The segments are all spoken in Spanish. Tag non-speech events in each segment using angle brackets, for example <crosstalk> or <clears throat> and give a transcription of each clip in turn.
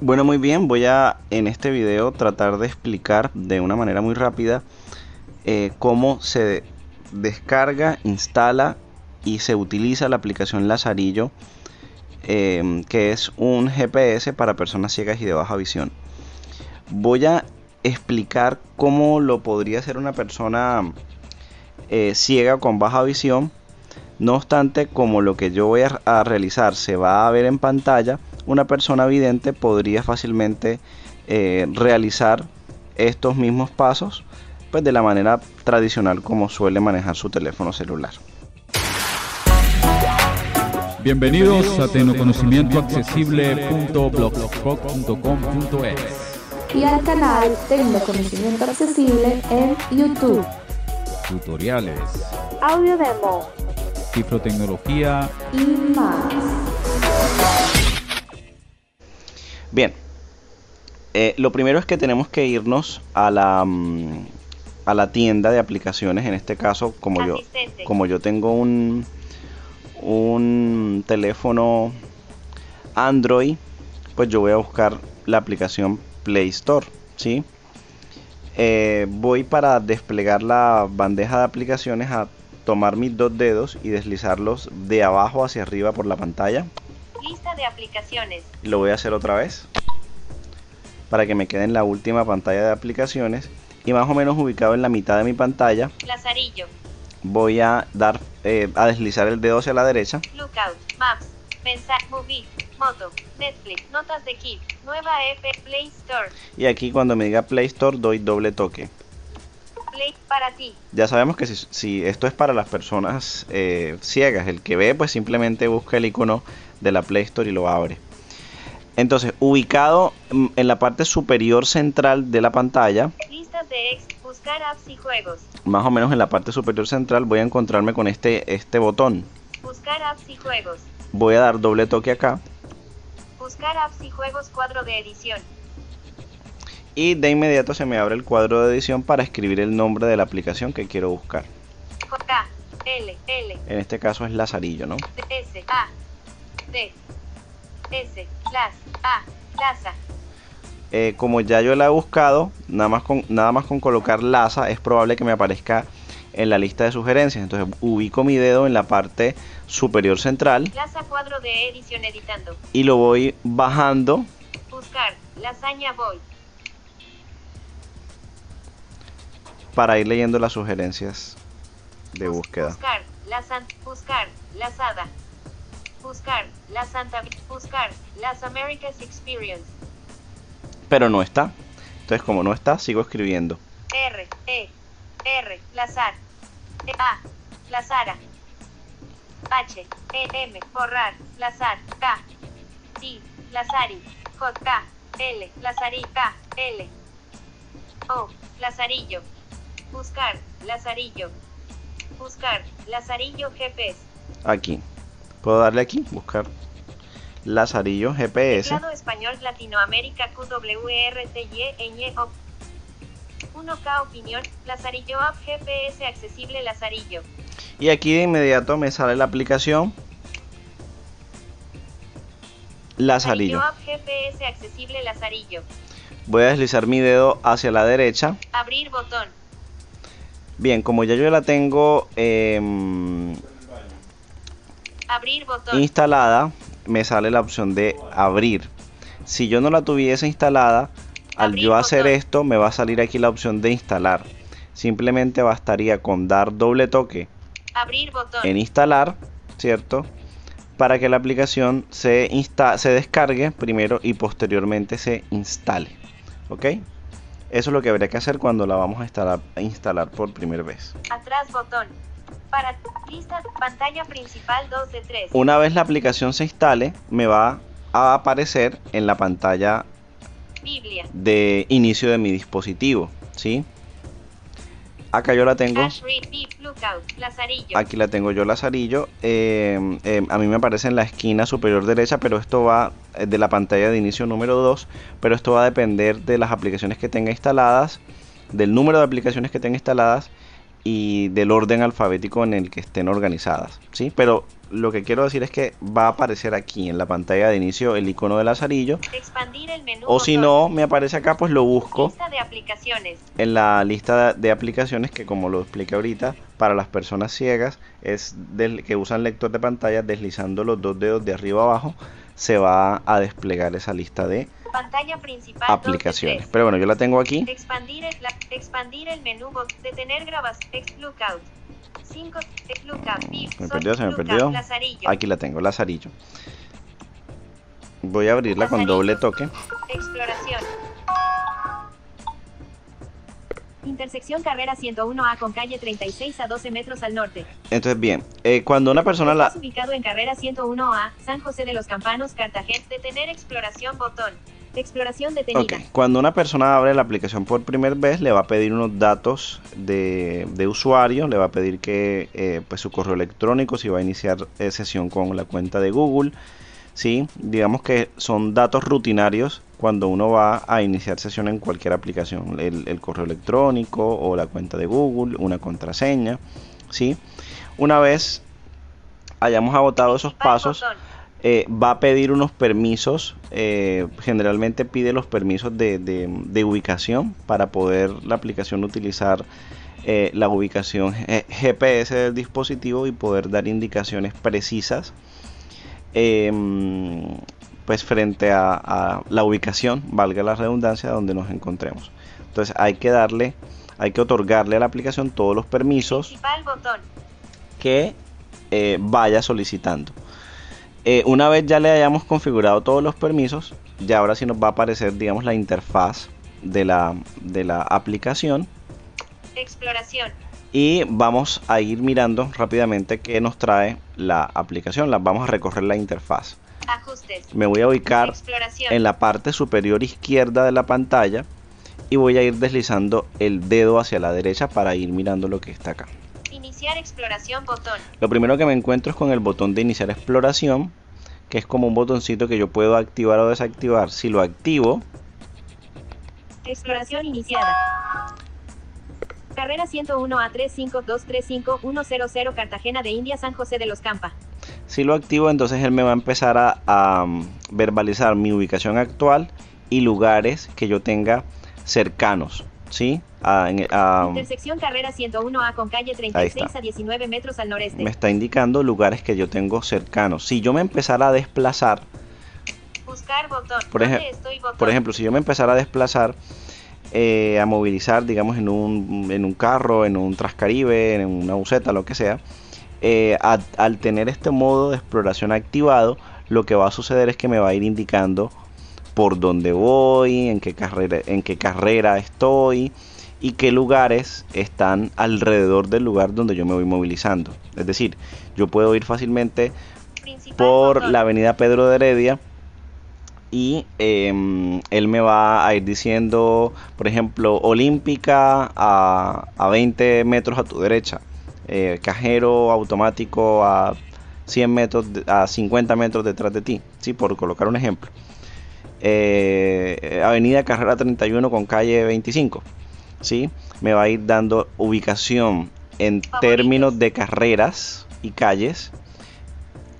Bueno, muy bien, voy a en este video tratar de explicar de una manera muy rápida eh, cómo se descarga, instala y se utiliza la aplicación Lazarillo, eh, que es un GPS para personas ciegas y de baja visión. Voy a explicar cómo lo podría hacer una persona eh, ciega con baja visión. No obstante, como lo que yo voy a realizar se va a ver en pantalla, una persona vidente podría fácilmente eh, realizar estos mismos pasos pues de la manera tradicional como suele manejar su teléfono celular. Bienvenidos a tecnoconocimientoaccesible.blogspot.com.es y al canal Tecnoconocimiento Accesible en YouTube. Tutoriales, Audio demo cifrotecnología y más. Bien, eh, lo primero es que tenemos que irnos a la, mm, a la tienda de aplicaciones. En este caso, como yo, como yo tengo un, un teléfono Android, pues yo voy a buscar la aplicación Play Store. ¿sí? Eh, voy para desplegar la bandeja de aplicaciones a tomar mis dos dedos y deslizarlos de abajo hacia arriba por la pantalla. Lista de aplicaciones. Lo voy a hacer otra vez. Para que me quede en la última pantalla de aplicaciones. Y más o menos ubicado en la mitad de mi pantalla. Lazarillo. Voy a dar eh, a deslizar el dedo hacia la derecha. Lookout. Maps. Pensar. Movie. Moto. Netflix. Notas de Kit. Nueva F. Play Store. Y aquí cuando me diga Play Store doy doble toque. Play para ti. Ya sabemos que si, si esto es para las personas eh, ciegas, el que ve pues simplemente busca el icono de la Play Store y lo abre. Entonces, ubicado en la parte superior central de la pantalla, Listas de ex. Buscar apps y juegos. más o menos en la parte superior central, voy a encontrarme con este, este botón. Buscar apps y juegos. Voy a dar doble toque acá Buscar apps y juegos cuadro de edición. y de inmediato se me abre el cuadro de edición para escribir el nombre de la aplicación que quiero buscar. J. L. L. En este caso es Lazarillo, ¿no? S. A. T. S. Las. A. Laza. Eh, como ya yo la he buscado, nada más, con, nada más con colocar Laza es probable que me aparezca en la lista de sugerencias. Entonces ubico mi dedo en la parte superior central Laza cuadro de edición editando. y lo voy bajando Buscar. Lasaña voy. para ir leyendo las sugerencias de Bus- búsqueda. Buscar. La san- buscar. Lazada. Buscar. La Santa. Buscar. Las Americas Experience. Pero no está. Entonces como no está, sigo escribiendo. R. E. R. Lazar. E, A. Lazara. H. E. M. Borrar. Lazar. K. I. Lazari. J. K. L. Lazari. K. L. O. Lazarillo. Buscar. Lazarillo. Buscar. Lazarillo GPS. Aquí. Puedo darle aquí, buscar Lazarillo GPS. Teclado español Latinoamérica QWRTY ñ O. 1K opinión. Lazarillo App GPS accesible Lazarillo. Y aquí de inmediato me sale la aplicación Lazarillo. App GPS accesible Lazarillo. Voy a deslizar mi dedo hacia la derecha. Abrir botón. Bien, como ya yo la tengo em, Abrir botón. instalada, me sale la opción de abrir. Si yo no la tuviese instalada, al Abrir yo hacer botón. esto, me va a salir aquí la opción de instalar. Simplemente bastaría con dar doble toque Abrir botón. en instalar, ¿cierto? Para que la aplicación se, insta se descargue primero y posteriormente se instale. ¿Ok? Eso es lo que habría que hacer cuando la vamos a instalar, a instalar por primera vez. Atrás botón. Para lista pantalla principal 2 de 3. Una vez la aplicación se instale, me va a aparecer en la pantalla Biblia. de inicio de mi dispositivo, ¿sí? Acá yo la tengo, aquí la tengo yo Lazarillo, eh, eh, a mí me aparece en la esquina superior derecha, pero esto va eh, de la pantalla de inicio número 2, pero esto va a depender de las aplicaciones que tenga instaladas, del número de aplicaciones que tenga instaladas y del orden alfabético en el que estén organizadas, ¿sí? Pero lo que quiero decir es que va a aparecer aquí en la pantalla de inicio el icono de lazarillo Expandir el menú. o si no me aparece acá pues lo busco Lista de aplicaciones. en la lista de aplicaciones que como lo expliqué ahorita para las personas ciegas es del que usan lector de pantalla deslizando los dos dedos de arriba abajo se va a desplegar esa lista de Pantalla principal. aplicaciones pero bueno yo la tengo aquí Expandir el, la- expandir el menú. Detener grabas. Ex lookout. 5. Ex lookout. Me perdió se me perdió Lazarillo. aquí la tengo lazarillo voy a abrirla con doble toque Exploración. Intersección carrera 101A con calle 36 a 12 metros al norte. entonces bien eh, cuando una persona la ubicado en carrera 101A, San José de los Campanos, Cartagena. Detener exploración botón. Exploración detenida. Ok, cuando una persona abre la aplicación por primera vez, le va a pedir unos datos de, de usuario, le va a pedir que eh, pues su correo electrónico, si va a iniciar eh, sesión con la cuenta de Google, ¿sí? digamos que son datos rutinarios cuando uno va a iniciar sesión en cualquier aplicación, el, el correo electrónico o la cuenta de Google, una contraseña, ¿sí? Una vez hayamos agotado esos pasos, botón. Eh, va a pedir unos permisos, eh, generalmente pide los permisos de, de- de ubicación para poder la aplicación utilizar eh, la ubicación GPS del dispositivo y poder dar indicaciones precisas em, pues frente a, a la ubicación, valga la redundancia, donde nos encontremos. Entonces hay que darle, hay que otorgarle a la aplicación todos los permisos que vaya solicitando. Eh, una vez ya le hayamos configurado todos los permisos, ya ahora sí nos va a aparecer, digamos, la interfaz de la, de la aplicación Exploración. y vamos a ir mirando rápidamente qué nos trae la aplicación. La, vamos a recorrer la interfaz. Ajustes. Me voy a ubicar en la parte superior izquierda de la pantalla y voy a ir deslizando el dedo hacia la derecha para ir mirando lo que está acá. Iniciar exploración botón. Lo primero que me encuentro es con el botón de iniciar exploración, que es como un botoncito que yo puedo activar o desactivar. Si lo activo, Exploración iniciada. Carrera 101 a 35235 Cartagena de India, San José de los Campa. si lo activo, entonces él me va a empezar a, a, um, verbalizar mi ubicación actual y lugares que yo tenga cercanos, ¿sí? A- en- a- Intersección carrera 101A con calle 36 a 19 metros al noreste. me está indicando lugares que yo tengo cercanos. Si yo me empezara a desplazar, Buscar botón. Por ¿Dónde ejem- estoy botón? por ejemplo, si yo me empezara a desplazar, eh, a movilizar, digamos, en un, en un carro, en un Trascaribe, en una buseta, lo que sea, eh, a- al tener este modo de exploración activado, lo que va a suceder es que me va a ir indicando por dónde voy, en qué carrera, en qué carrera estoy y qué lugares están alrededor del lugar donde yo me voy movilizando. Es decir, yo puedo ir fácilmente Principal por la avenida Pedro de Heredia y em, él me va a ir diciendo, por ejemplo, Olímpica a, a 20 metros a tu derecha, eh, cajero automático a 100 metros, de- a 50 metros detrás de ti, ¿sí? por colocar un ejemplo. Eh, avenida Carrera 31 con calle 25, ¿sí? me va a ir dando ubicación en Favoritos. términos de carreras y calles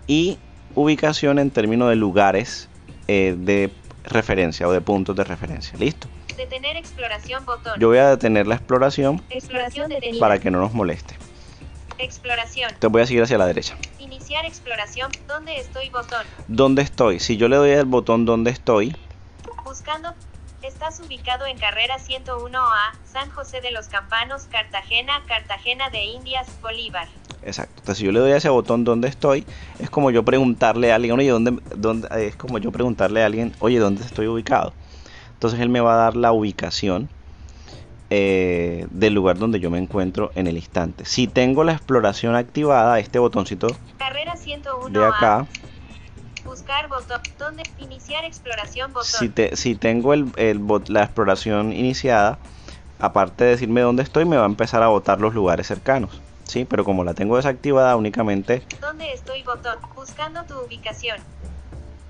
y ubicación en términos de lugares eh, de referencia o de puntos de referencia. Listo. Detener exploración botón. Yo voy a detener la exploración Exploración para que no nos moleste. Exploración. Entonces voy a seguir hacia la derecha. Iniciar exploración. ¿Dónde estoy botón? ¿Dónde estoy? Si yo le doy al botón donde estoy, Buscando. Estás ubicado en carrera 101A, San José de los Campanos, Cartagena, Cartagena de Indias, Bolívar. exacto. Entonces si yo le doy a ese botón donde estoy, es como yo preguntarle a alguien, oye, ¿dónde, dónde? Es como yo preguntarle a alguien, oye, ¿dónde estoy ubicado? Entonces él me va a dar la ubicación eh, del lugar donde yo me encuentro en el instante. Si tengo la exploración activada, este botoncito Carrera 101A. de acá, Buscar botón. ¿Dónde? Iniciar exploración botón. si, te, si tengo el, el bot- la exploración iniciada, aparte de decirme dónde estoy, me va a empezar a botar los lugares cercanos. Sí, pero como la tengo desactivada, únicamente ¿Dónde estoy botón? Buscando tu ubicación.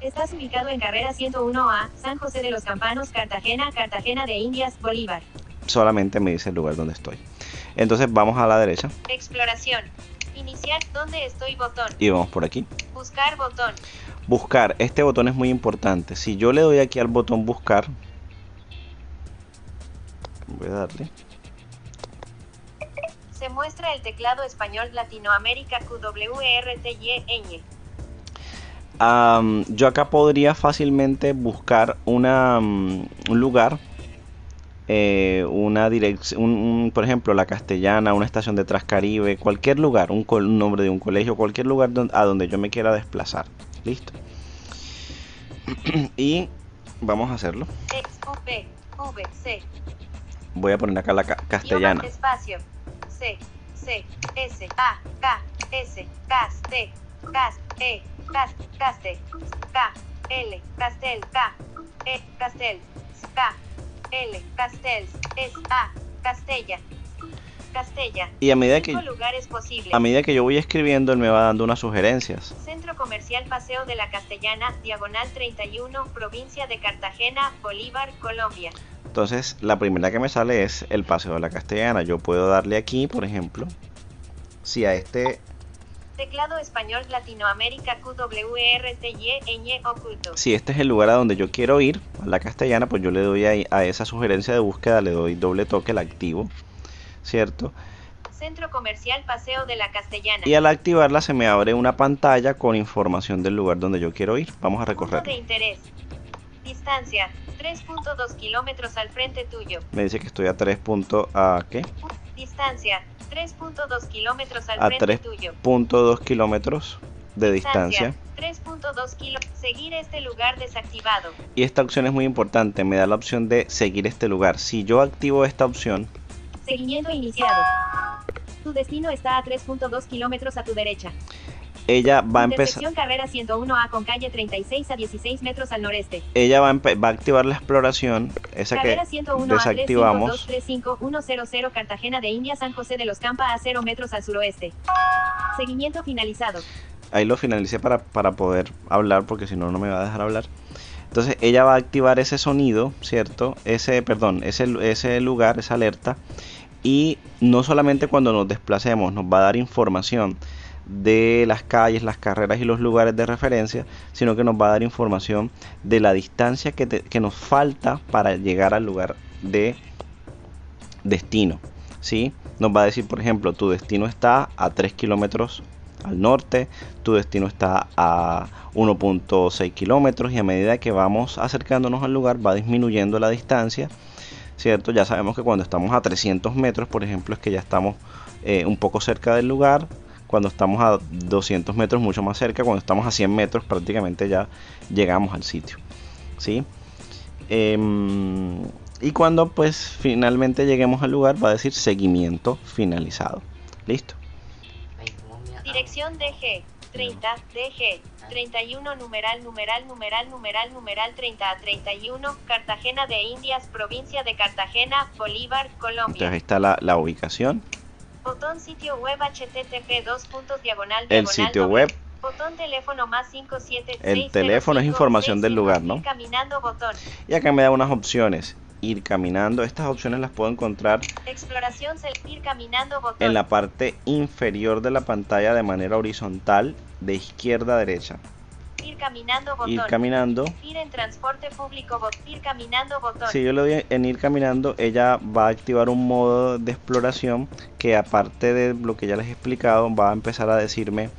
Estás ubicado en carrera 101A, San José de los Campanos, Cartagena, Cartagena de Indias, Bolívar. Solamente me dice el lugar donde estoy. Entonces vamos a la derecha Exploración. Iniciar. ¿Dónde estoy? Botón. y vamos por aquí. Buscar botón. Buscar, este botón es muy importante. Si yo le doy aquí al botón buscar, voy a darle. Se muestra el teclado español Latinoamérica QWERTY Am, yo acá podría fácilmente buscar una, mm, un lugar, eh, una dirección, por ejemplo, la Castellana, una estación de Trascaribe, cualquier lugar, un, un nombre de un colegio, cualquier lugar don- a donde yo me quiera desplazar. Listo. <clears throat> y vamos a hacerlo. V C. Voy a poner acá la ca- castellana. Espacio. C C S A K S CAS T CAS E CAS Caste K L Castel K E Castel K L Castells S A Castella Castella Y a medida que, a medida que yo voy escribiendo, él me va dando unas sugerencias. Centro Comercial Paseo de la Castellana, Diagonal 31, Provincia de Cartagena, Bolívar, Colombia. Entonces, la primera que me sale es el Paseo de la Castellana. Yo puedo darle aquí, por ejemplo, si a este, Teclado español Latinoamérica QWERTY ñ oculto. si este es el lugar a donde yo quiero ir, a la Castellana, pues yo le doy ahí a esa sugerencia de búsqueda, le doy doble toque, la activo, ¿cierto? Centro Comercial Paseo de la Castellana. Y al activarla se me abre una pantalla con información del lugar donde yo quiero ir. Vamos a Punto de recorrer. interés. Distancia, 3.2 kilómetros al frente tuyo. Me dice que estoy a 3 puntos a qué? Distancia, 3.2 kilómetros al A frente 3 tuyo. punto 2 kilómetros de distancia. 3.2 kilo. Seguir este lugar desactivado. Y esta opción es muy importante, me da la opción de seguir este lugar. Si yo activo esta opción, Seguimiento iniciado. Tu destino está a 3.2 kilómetros a tu derecha. Ella va a empezar carrera 101A con calle 36 a 16 metros al noreste. ella va a, va a activar la exploración, esa que Carrera 101 desactivamos. a 35235 Cartagena de India San José de los Campa a 0 metros al suroeste. Seguimiento finalizado. Ahí lo finalicé para, para poder hablar, porque si no, no me va a dejar hablar. Entonces ella va a activar ese sonido, ¿cierto? Ese, perdón, ese, ese lugar, esa alerta. Y no solamente cuando nos desplacemos, nos va a dar información de las calles, las carreras y los lugares de referencia, sino que nos va a dar información de la distancia que, que nos falta para llegar al lugar de destino. ¿sí? Nos va a decir, por ejemplo, tu destino está a 3 kilómetros al norte, tu destino está a 1.6 kilómetros y a medida que vamos acercándonos al lugar va disminuyendo la distancia, ¿cierto? Ya sabemos que cuando estamos a 300 metros, por ejemplo, es que ya estamos eh, un poco cerca del lugar. Cuando estamos a 200 metros, mucho más cerca. Cuando estamos a 100 metros, prácticamente ya llegamos al sitio. ¿Sí? Em, y cuando pues finalmente lleguemos al lugar, va a decir seguimiento finalizado. Listo. Dirección DG 30 DG 31 numeral numeral numeral numeral numeral 30 a 31 Cartagena de Indias provincia de Cartagena Bolívar Entonces Colombia. ahí está la, la ubicación, Botón sitio web http dos puntos diagonal el sitio web, Botón teléfono más 576 El teléfono es información del lugar, ¿no? Caminando botón. y acá me da unas opciones. Ir caminando, estas opciones las puedo encontrar Exploración cel- ir caminando botón. en la parte inferior de la pantalla de manera horizontal de izquierda a derecha. Ir caminando botón. Ir caminando Ir en transporte público bot- ir caminando botón. Si yo le doy en ir caminando, ella va a activar un modo de exploración que aparte de lo que ya les he explicado, va a empezar a decirme...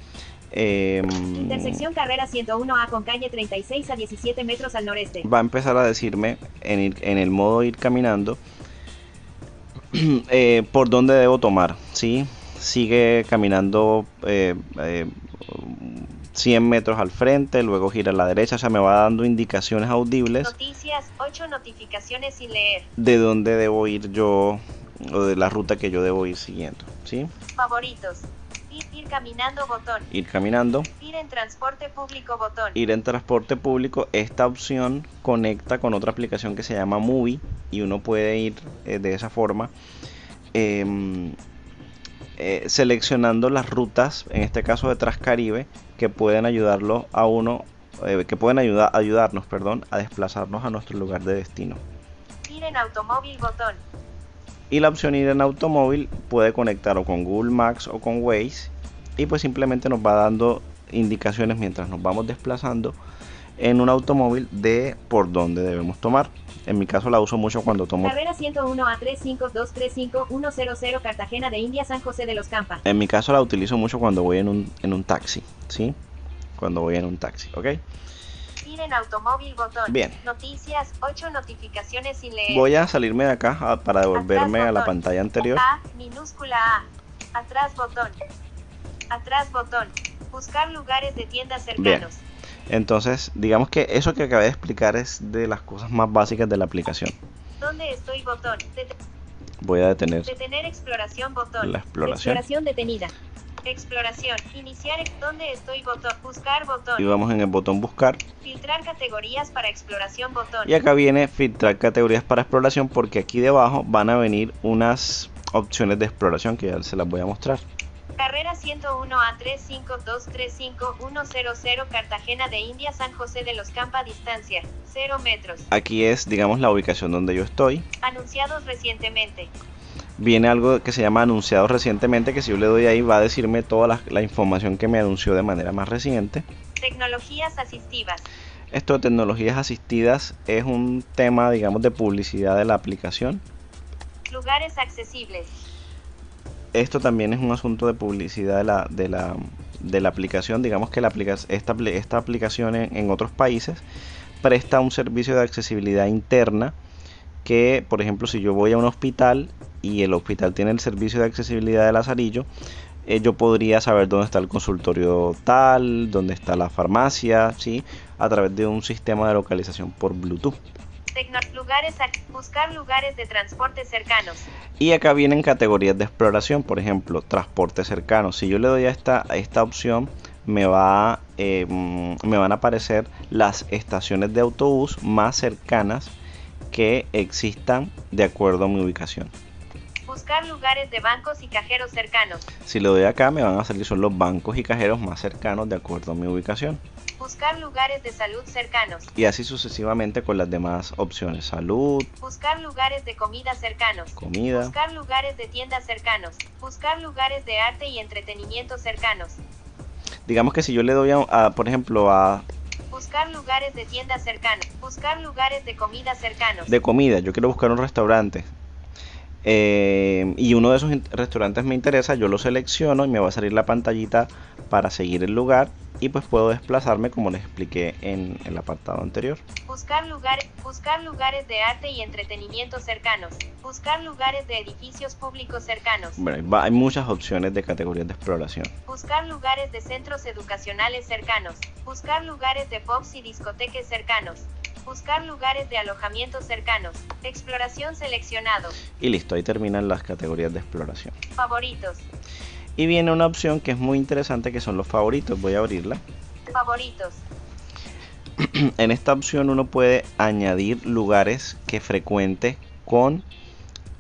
em, Intersección carrera 101A con calle 36 a 17 metros al noreste. va a empezar a decirme en, ir- en el modo ir caminando <clears throat> eh, por dónde debo tomar. ¿sí? Sigue caminando eh, eh, 100 metros al frente, luego gira a la derecha, o sea, me va dando indicaciones audibles Noticias, 8 notificaciones sin leer. de dónde debo ir yo o de la ruta que yo debo ir siguiendo. ¿sí? Favoritos. Ir, ir caminando botón. Ir caminando. Ir en transporte público botón. ir en transporte público, esta opción conecta con otra aplicación que se llama Movie y uno puede ir eh, de esa forma em, eh, seleccionando las rutas, en este caso de Transcaribe, que pueden ayudarlo a uno, eh, que pueden ayudar, ayudarnos, perdón, a desplazarnos a nuestro lugar de destino. Ir en automóvil botón. Y la opción ir en automóvil puede conectar o con Google Maps o con Waze y pues simplemente nos va dando indicaciones mientras nos vamos desplazando en un automóvil de por dónde debemos tomar. En mi caso la uso mucho cuando tomo. Carrera 101 a 35235 Cartagena de India San José de los Campa. En mi caso la utilizo mucho cuando voy en un, en un taxi, ¿sí? Cuando voy en un taxi, ¿ok? Ir en automóvil botón. Bien. Noticias, 8 notificaciones sin leer. Voy a salirme de acá ah, para devolverme Atrás, a la pantalla anterior. A, minúscula A. Atrás botón. Atrás botón. Buscar lugares de tiendas cercanos. Entonces, digamos que eso que acabé de explicar es de las cosas más básicas de la aplicación. ¿Dónde estoy botón? Det- Voy a detener detener exploración botón. la exploración Exploración detenida. Exploración. Iniciar. ex- ¿Dónde estoy botón? Buscar botón. y vamos en el botón buscar. Filtrar categorías para exploración botón. Y acá viene filtrar categorías para exploración porque aquí debajo van a venir unas opciones de exploración que ya se las voy a mostrar. Carrera 101 a 35235 Cartagena de India San José de los Campa distancia 0 metros. Aquí es, digamos, la ubicación donde yo estoy. Anunciados recientemente. Viene algo que se llama anunciado recientemente, que si yo le doy ahí va a decirme toda la, la información que me anunció de manera más reciente. Tecnologías asistivas. Esto de tecnologías asistidas es un tema, digamos, de publicidad de la aplicación. Lugares accesibles. Esto también es un asunto de publicidad de la, de la, de la aplicación. Digamos que la esta, esta aplicación en, en otros países presta un servicio de accesibilidad interna que, por ejemplo, si yo voy a un hospital y el hospital tiene el servicio de accesibilidad de Lazarillo, eh, yo podría saber dónde está el consultorio tal, dónde está la farmacia, ¿sí? a través de un sistema de localización por Bluetooth. Buscar lugares de transporte cercanos. Y acá vienen categorías de exploración, por ejemplo, transporte cercano. Si yo le doy a esta, esta opción, me, va, eh, me van a aparecer las estaciones de autobús más cercanas que existan de acuerdo a mi ubicación. Buscar lugares de bancos y cajeros cercanos. Si le doy acá, me van a salir son los bancos y cajeros más cercanos de acuerdo a mi ubicación. Buscar lugares de salud cercanos. Y así sucesivamente con las demás opciones. Salud, Buscar lugares de comida cercanos. comida. Buscar lugares de tiendas cercanos. Buscar lugares de arte y entretenimiento cercanos. Digamos que si yo le doy, a, a, por ejemplo, a Buscar lugares de tiendas cercanos. Buscar lugares de comida cercanos. de comida, yo quiero buscar un restaurante eh, y uno de esos restaurantes me interesa, yo lo selecciono y me va a salir la pantallita para seguir el lugar y pues puedo desplazarme como les expliqué en el apartado anterior. Buscar lugares, buscar lugares de arte y entretenimiento cercanos. Buscar lugares de edificios públicos cercanos. Bueno, hay muchas opciones de categorías de exploración. Buscar lugares de centros educacionales cercanos. Buscar lugares de pubs y discotecas cercanos. Buscar lugares de alojamientos cercanos. Exploración seleccionado. Y listo, ahí terminan las categorías de exploración. Favoritos. Y viene una opción que es muy interesante que son los favoritos. Voy a abrirla. Favoritos. <clears throat> En esta opción uno puede añadir lugares que frecuente con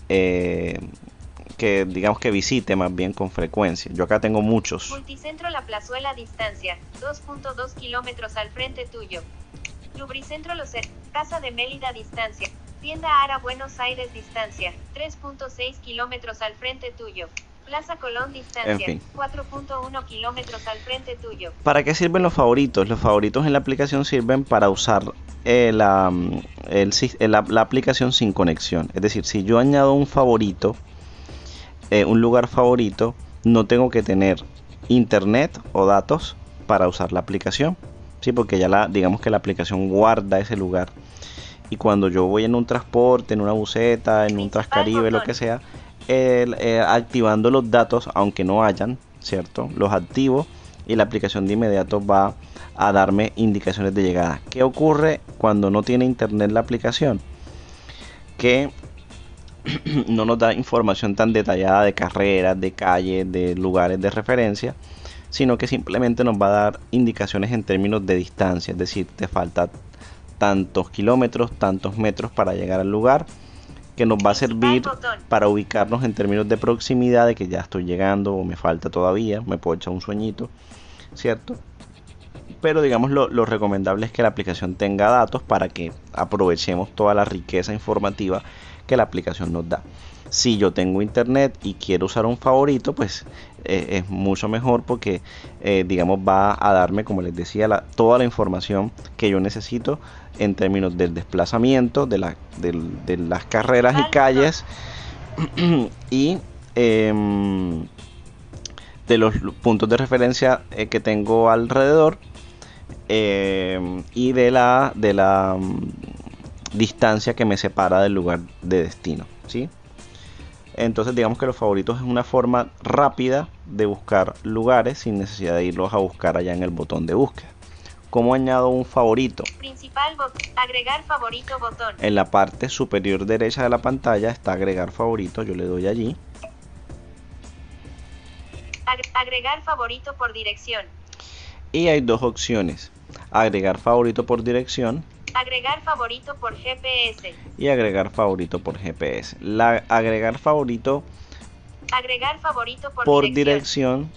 eh, que digamos que visite más bien con frecuencia. Yo acá tengo muchos. Multicentro La Plazuela distancia. 2.2 kilómetros al frente tuyo. Lubricentro Los Her- Casa de Mélida distancia. Tienda Ara Buenos Aires distancia. 3.6 kilómetros al frente tuyo. Plaza Colón distancia. En fin. 4.1 kilómetros al frente tuyo. ¿Para qué sirven los favoritos? Los favoritos en la aplicación sirven para usar eh, la, mm, el sis- la- la aplicación sin conexión. Es decir, si yo añado un favorito, eh, un lugar favorito, no tengo que tener internet o datos para usar la aplicación. Sí, porque ya la, digamos que la aplicación guarda ese lugar. Y cuando yo voy en un transporte, en una buseta, en un Transcaribe, lo que sea, eh, activando los datos, aunque no hayan, ¿cierto? Los activo y la aplicación de inmediato va a darme indicaciones de llegada. ¿Qué ocurre cuando no tiene internet la aplicación? Que <clears throat> no nos da información tan detallada de carreras, de calles, de lugares de referencia, sino que simplemente nos va a dar indicaciones en términos de distancia, es decir, te falta tantos kilómetros, tantos metros para llegar al lugar, que nos va a servir para ubicarnos en términos de proximidad, de que ya estoy llegando o me falta todavía, me puedo echar un sueñito, ¿cierto? Pero digamos lo, lo recomendable es que la aplicación tenga datos para que aprovechemos toda la riqueza informativa que la aplicación nos da. Si yo tengo internet y quiero usar un favorito, pues eh, es mucho mejor porque, eh, digamos, va a darme, como les decía, la- toda la información que yo necesito en términos del desplazamiento, de, la- del- de las carreras y calles <clears throat> y em, de los puntos de referencia eh, que tengo alrededor em, y de la, de la mm, distancia que me separa del lugar de destino. ¿sí? Entonces digamos que los favoritos es una forma rápida de buscar lugares sin necesidad de irlos a buscar allá en el botón de búsqueda. ¿Cómo añado un favorito? Principal agregar favorito botón. En la parte superior derecha de la pantalla está agregar favorito. Yo le doy allí. Ag- agregar favorito por dirección. Y hay dos opciones. Agregar favorito por dirección Agregar favorito por GPS. y agregar favorito por GPS. La agregar favorito Agregar favorito por, por dirección. dirección.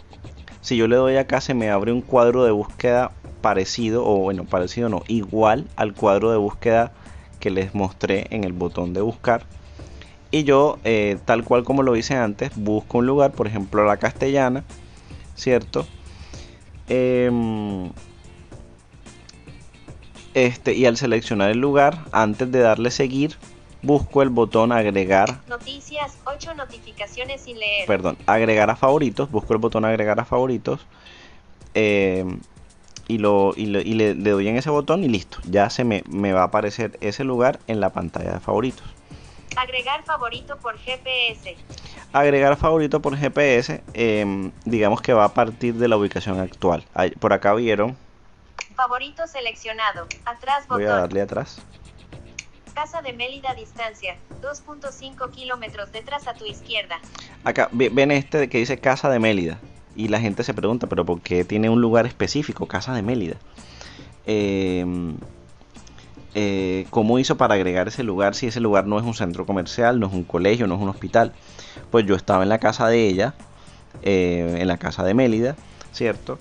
Si yo le doy acá se me abre un cuadro de búsqueda parecido o bueno, parecido no, igual al cuadro de búsqueda que les mostré en el botón de buscar. Y yo, eh, tal cual como lo hice antes, busco un lugar, por ejemplo la castellana, ¿cierto? Em, este, y al seleccionar el lugar, antes de darle seguir, busco el botón agregar Noticias, 8 notificaciones sin leer. perdón, agregar a favoritos, busco el botón agregar a favoritos eh, y, lo, y, le, y le- le doy en ese botón y listo, ya se me, me va a aparecer ese lugar en la pantalla de favoritos. Agregar favorito por GPS. Agregar favorito por GPS, eh, digamos que va a partir de la ubicación actual. Por acá vieron, Favorito seleccionado. Atrás voy a botón. darle atrás. Casa de Mélida distancia. 2.5 kilómetros detrás a tu izquierda. Acá ve- ven este que dice Casa de Mélida. Y la gente se pregunta, pero ¿por qué tiene un lugar específico, Casa de Mélida? Eh, eh, ¿Cómo hizo para agregar ese lugar si ese lugar no es un centro comercial, no es un colegio, no es un hospital? Pues yo estaba en la casa de ella, eh, en la casa de Mélida, ¿cierto?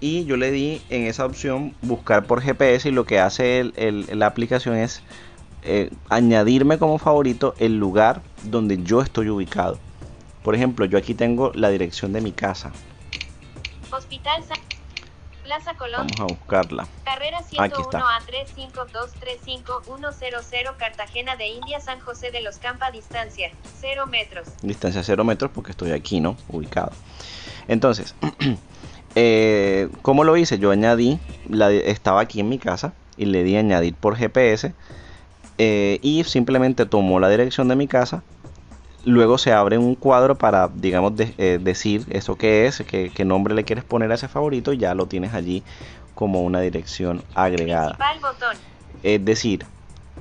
Y yo le di en esa opción buscar por GPS y lo que hace el- el- la aplicación es eh, añadirme como favorito el lugar donde yo estoy ubicado. Por ejemplo, yo aquí tengo la dirección de mi casa. Hospital San... Plaza Colón. Vamos a buscarla. Carrera Aquí está. 101 a 35235 Cartagena de India San José de los Campa distancia 0 metros. Distancia 0 metros porque estoy aquí, ¿no? Ubicado. Entonces, <clears throat> eh, ¿cómo lo hice? Yo añadí, la, estaba aquí en mi casa y le di añadir por GPS eh, y simplemente tomó la dirección de mi casa. Luego se abre un cuadro para, digamos, de- eh, decir eso que es, qué, qué nombre le quieres poner a ese favorito y ya lo tienes allí como una dirección agregada. Botón. Es decir,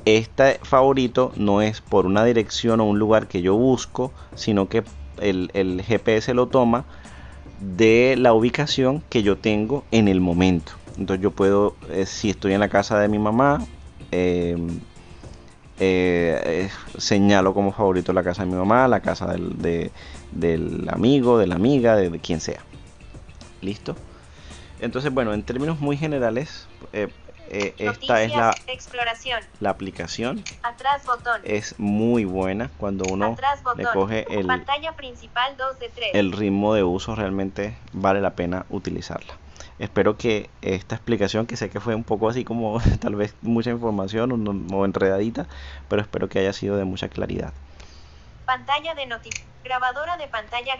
este favorito no es por una dirección o un lugar que yo busco, sino que el, el GPS lo toma de la ubicación que yo tengo en el momento. Entonces yo puedo, eh, si estoy en la casa de mi mamá, eh, eh, eh, señalo como favorito la casa de mi mamá, la casa del, de- del amigo, de la amiga, de quien sea. ¿Listo? Entonces, bueno, en términos muy generales, eh, esta es la, Noticias, exploración. la aplicación. Atrás botón. Es muy buena cuando uno Atrás le coge el, Pantalla principal 2 de 3. el ritmo de uso, realmente vale la pena utilizarla. Espero que esta explicación, que sé que fue un poco así como <laughs> tal vez mucha información o, no- o enredadita, pero espero que haya sido de mucha claridad. Pantalla de notificación. Grabadora de pantalla